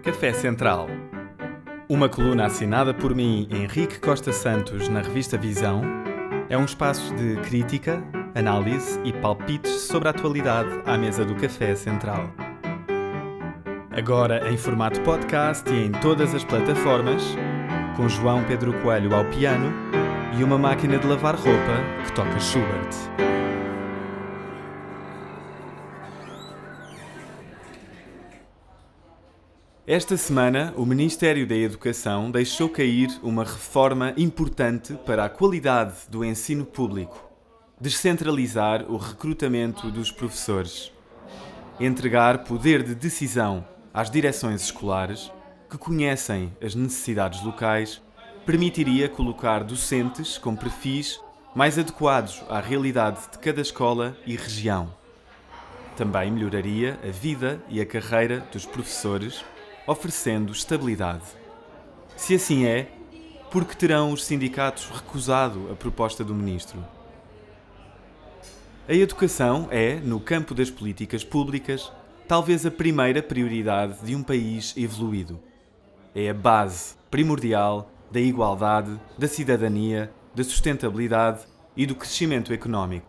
Café Central. Uma coluna assinada por mim, Henrique Costa Santos, na revista Visão, é um espaço de crítica, análise e palpites sobre a atualidade à mesa do Café Central. Agora em formato podcast e em todas as plataformas, com João Pedro Coelho ao piano e uma máquina de lavar roupa que toca Schubert. Esta semana, o Ministério da Educação deixou cair uma reforma importante para a qualidade do ensino público: descentralizar o recrutamento dos professores, entregar poder de decisão às direções escolares que conhecem as necessidades locais permitiria colocar docentes com perfis mais adequados à realidade de cada escola e região. Também melhoraria a vida e a carreira dos professores oferecendo estabilidade. Se assim é, por que terão os sindicatos recusado a proposta do Ministro? A educação é, no campo das políticas públicas, talvez a primeira prioridade de um país evoluído. É a base primordial da igualdade, da cidadania, da sustentabilidade e do crescimento económico.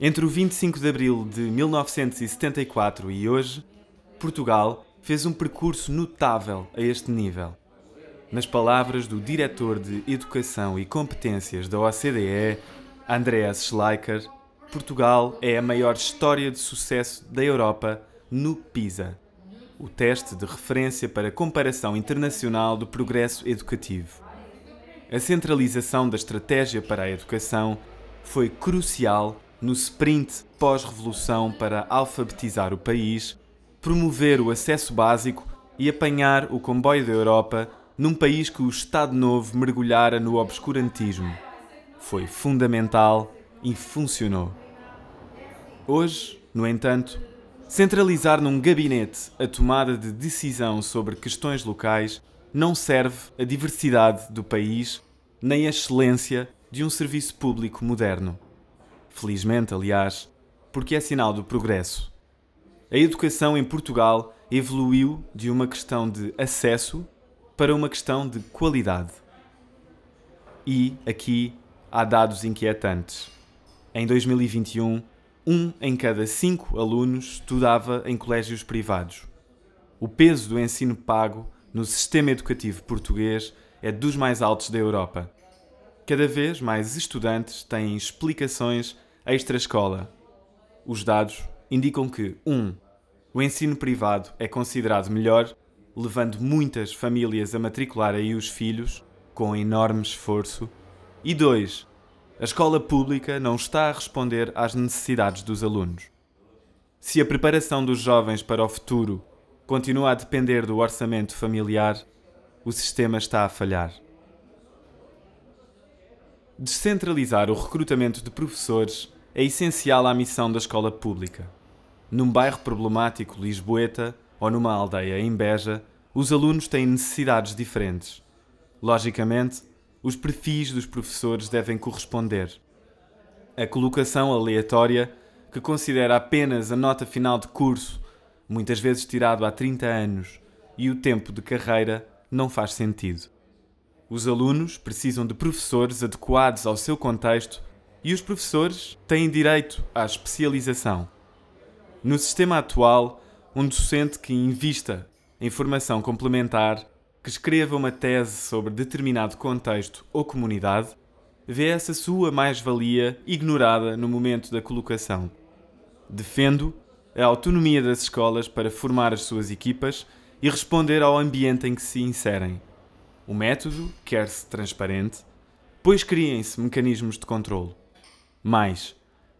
Entre o 25 de abril de 1974 e hoje, Portugal fez um percurso notável a este nível. Nas palavras do diretor de Educação e Competências da OCDE, Andreas Schleicher, Portugal é a maior história de sucesso da Europa no PISA, o teste de referência para comparação internacional do progresso educativo. A centralização da estratégia para a educação foi crucial no sprint pós-revolução para alfabetizar o país promover o acesso básico e apanhar o comboio da Europa num país que o Estado Novo mergulhara no obscurantismo. Foi fundamental e funcionou. Hoje, no entanto, centralizar num gabinete a tomada de decisão sobre questões locais não serve a diversidade do país nem a excelência de um serviço público moderno. Felizmente, aliás, porque é sinal do progresso. A educação em Portugal evoluiu de uma questão de acesso para uma questão de qualidade. E, aqui, há dados inquietantes. Em 2021, um em cada cinco alunos estudava em colégios privados. O peso do ensino pago no sistema educativo português é dos mais altos da Europa. Cada vez mais estudantes têm explicações extra-escola. Os dados indicam que 1. Um, o ensino privado é considerado melhor, levando muitas famílias a matricular aí os filhos, com enorme esforço. E 2. A escola pública não está a responder às necessidades dos alunos. Se a preparação dos jovens para o futuro continua a depender do orçamento familiar, o sistema está a falhar. Descentralizar o recrutamento de professores é essencial à missão da escola pública. Num bairro problemático lisboeta ou numa aldeia em Beja, os alunos têm necessidades diferentes. Logicamente, os perfis dos professores devem corresponder. A colocação aleatória, que considera apenas a nota final de curso, muitas vezes tirado há 30 anos, e o tempo de carreira, não faz sentido. Os alunos precisam de professores adequados ao seu contexto e os professores têm direito à especialização. No sistema atual, um docente que invista em formação complementar, que escreva uma tese sobre determinado contexto ou comunidade, vê essa sua mais-valia ignorada no momento da colocação. Defendo a autonomia das escolas para formar as suas equipas e responder ao ambiente em que se inserem. O método quer-se transparente, pois criem-se mecanismos de controle. Mais,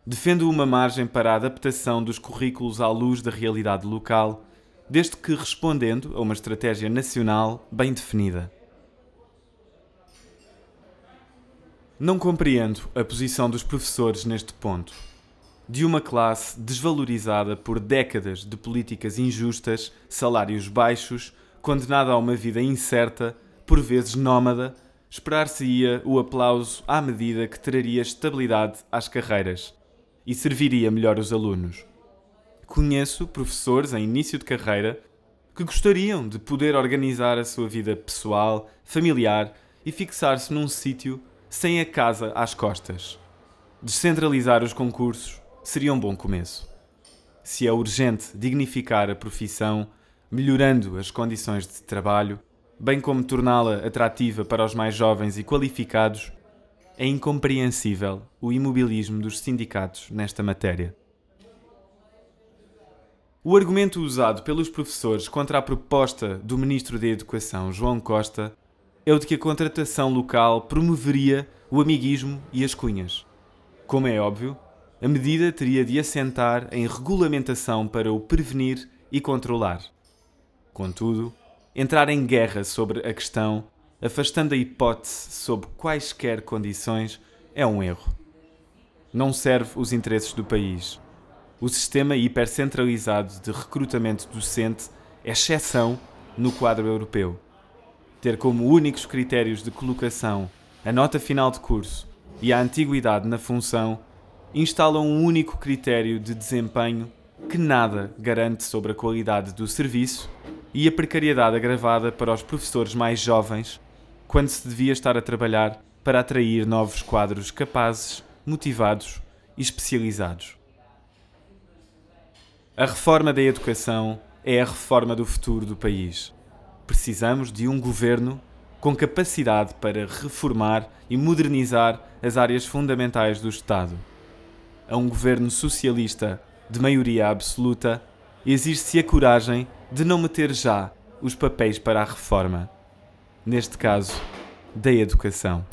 defendo uma margem para a adaptação dos currículos à luz da realidade local, desde que respondendo a uma estratégia nacional bem definida. Não compreendo a posição dos professores neste ponto. De uma classe desvalorizada por décadas de políticas injustas, salários baixos, condenada a uma vida incerta, por vezes nómada, esperar-se-ia o aplauso à medida que traria estabilidade às carreiras e serviria melhor os alunos. Conheço professores em início de carreira que gostariam de poder organizar a sua vida pessoal, familiar e fixar-se num sítio sem a casa às costas. Descentralizar os concursos seria um bom começo. Se é urgente dignificar a profissão, melhorando as condições de trabalho, bem como torná-la atrativa para os mais jovens e qualificados, é incompreensível o imobilismo dos sindicatos nesta matéria. O argumento usado pelos professores contra a proposta do Ministro da Educação, João Costa, é o de que a contratação local promoveria o amiguismo e as cunhas. Como é óbvio, a medida teria de assentar em regulamentação para o prevenir e controlar. Contudo, entrar em guerra sobre a questão, afastando a hipótese sob quaisquer condições, é um erro. Não serve os interesses do país. O sistema hipercentralizado de recrutamento docente é exceção no quadro europeu. Ter como únicos critérios de colocação a nota final de curso e a antiguidade na função, instalam um único critério de desempenho que nada garante sobre a qualidade do serviço e a precariedade agravada para os professores mais jovens, quando se devia estar a trabalhar para atrair novos quadros capazes, motivados e especializados. A reforma da educação é a reforma do futuro do país. Precisamos de um governo com capacidade para reformar e modernizar as áreas fundamentais do Estado. A um governo socialista de maioria absoluta, exige-se a coragem de não meter já os papéis para a reforma. Neste caso, da educação.